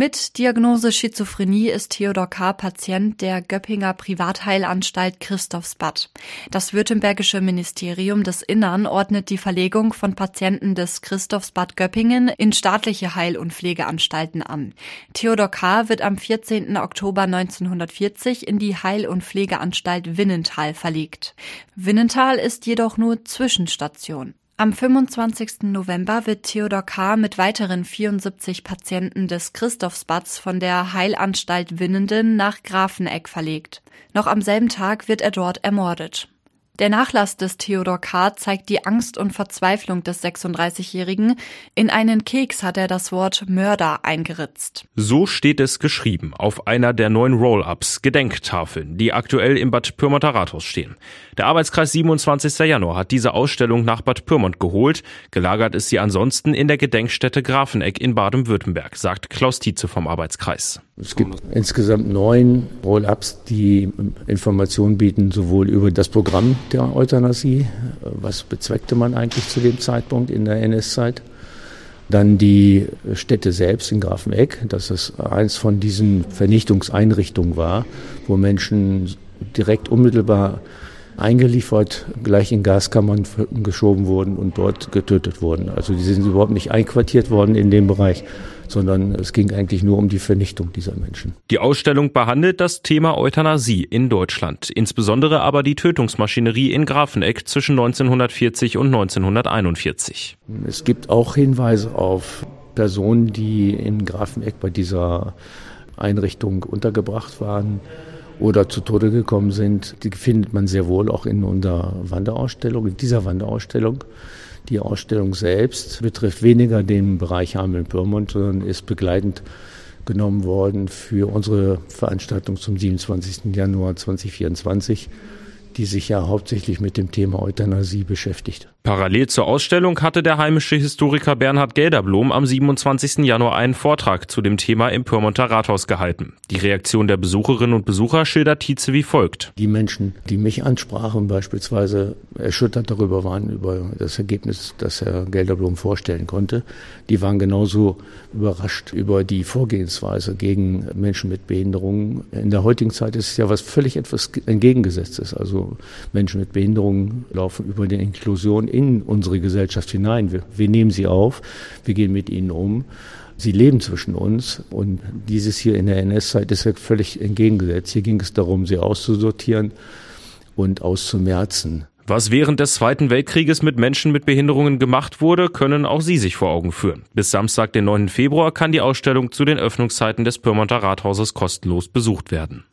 Mit Diagnose Schizophrenie ist Theodor K. Patient der Göppinger Privatheilanstalt Christophsbad. Das württembergische Ministerium des Innern ordnet die Verlegung von Patienten des Christophsbad Göppingen in staatliche Heil- und Pflegeanstalten an. Theodor K. wird am 14. Oktober 1940 in die Heil- und Pflegeanstalt Winnenthal verlegt. Winnenthal ist jedoch nur Zwischenstation. Am 25. November wird Theodor K. mit weiteren 74 Patienten des Christophsbads von der Heilanstalt Winnenden nach Grafeneck verlegt. Noch am selben Tag wird er dort ermordet. Der Nachlass des Theodor K. zeigt die Angst und Verzweiflung des 36-Jährigen. In einen Keks hat er das Wort Mörder eingeritzt. So steht es geschrieben auf einer der neuen Roll-Ups, Gedenktafeln, die aktuell im Bad Pyrmonter Rathaus stehen. Der Arbeitskreis 27. Januar hat diese Ausstellung nach Bad Pyrmont geholt. Gelagert ist sie ansonsten in der Gedenkstätte Grafeneck in Baden-Württemberg, sagt Klaus Tietze vom Arbeitskreis. Es gibt insgesamt neun Roll-Ups, die Informationen bieten, sowohl über das Programm der Euthanasie, was bezweckte man eigentlich zu dem Zeitpunkt in der NS-Zeit, dann die Stätte selbst in Grafeneck, dass es eins von diesen Vernichtungseinrichtungen war, wo Menschen direkt unmittelbar eingeliefert, gleich in Gaskammern geschoben wurden und dort getötet wurden. Also die sind überhaupt nicht einquartiert worden in dem Bereich, sondern es ging eigentlich nur um die Vernichtung dieser Menschen. Die Ausstellung behandelt das Thema Euthanasie in Deutschland, insbesondere aber die Tötungsmaschinerie in Grafeneck zwischen 1940 und 1941. Es gibt auch Hinweise auf Personen, die in Grafeneck bei dieser Einrichtung untergebracht waren oder zu Tode gekommen sind, die findet man sehr wohl auch in unserer Wanderausstellung, in dieser Wanderausstellung. Die Ausstellung selbst betrifft weniger den Bereich Hameln-Pyrmont, sondern ist begleitend genommen worden für unsere Veranstaltung zum 27. Januar 2024 die sich ja hauptsächlich mit dem Thema Euthanasie beschäftigt. Parallel zur Ausstellung hatte der heimische Historiker Bernhard Gelderblom am 27. Januar einen Vortrag zu dem Thema im Pyrmonter Rathaus gehalten. Die Reaktion der Besucherinnen und Besucher schildert Tietze wie folgt. Die Menschen, die mich ansprachen, beispielsweise erschüttert darüber waren, über das Ergebnis, das Herr Gelderblom vorstellen konnte, die waren genauso überrascht über die Vorgehensweise gegen Menschen mit Behinderungen. In der heutigen Zeit ist es ja was völlig etwas entgegengesetztes. Also Menschen mit Behinderungen laufen über die Inklusion in unsere Gesellschaft hinein. Wir, wir nehmen sie auf, wir gehen mit ihnen um. Sie leben zwischen uns und dieses hier in der NS-Zeit ist ja völlig entgegengesetzt. Hier ging es darum, sie auszusortieren und auszumerzen. Was während des Zweiten Weltkrieges mit Menschen mit Behinderungen gemacht wurde, können auch Sie sich vor Augen führen. Bis Samstag, den 9. Februar, kann die Ausstellung zu den Öffnungszeiten des Pyrmonter Rathauses kostenlos besucht werden.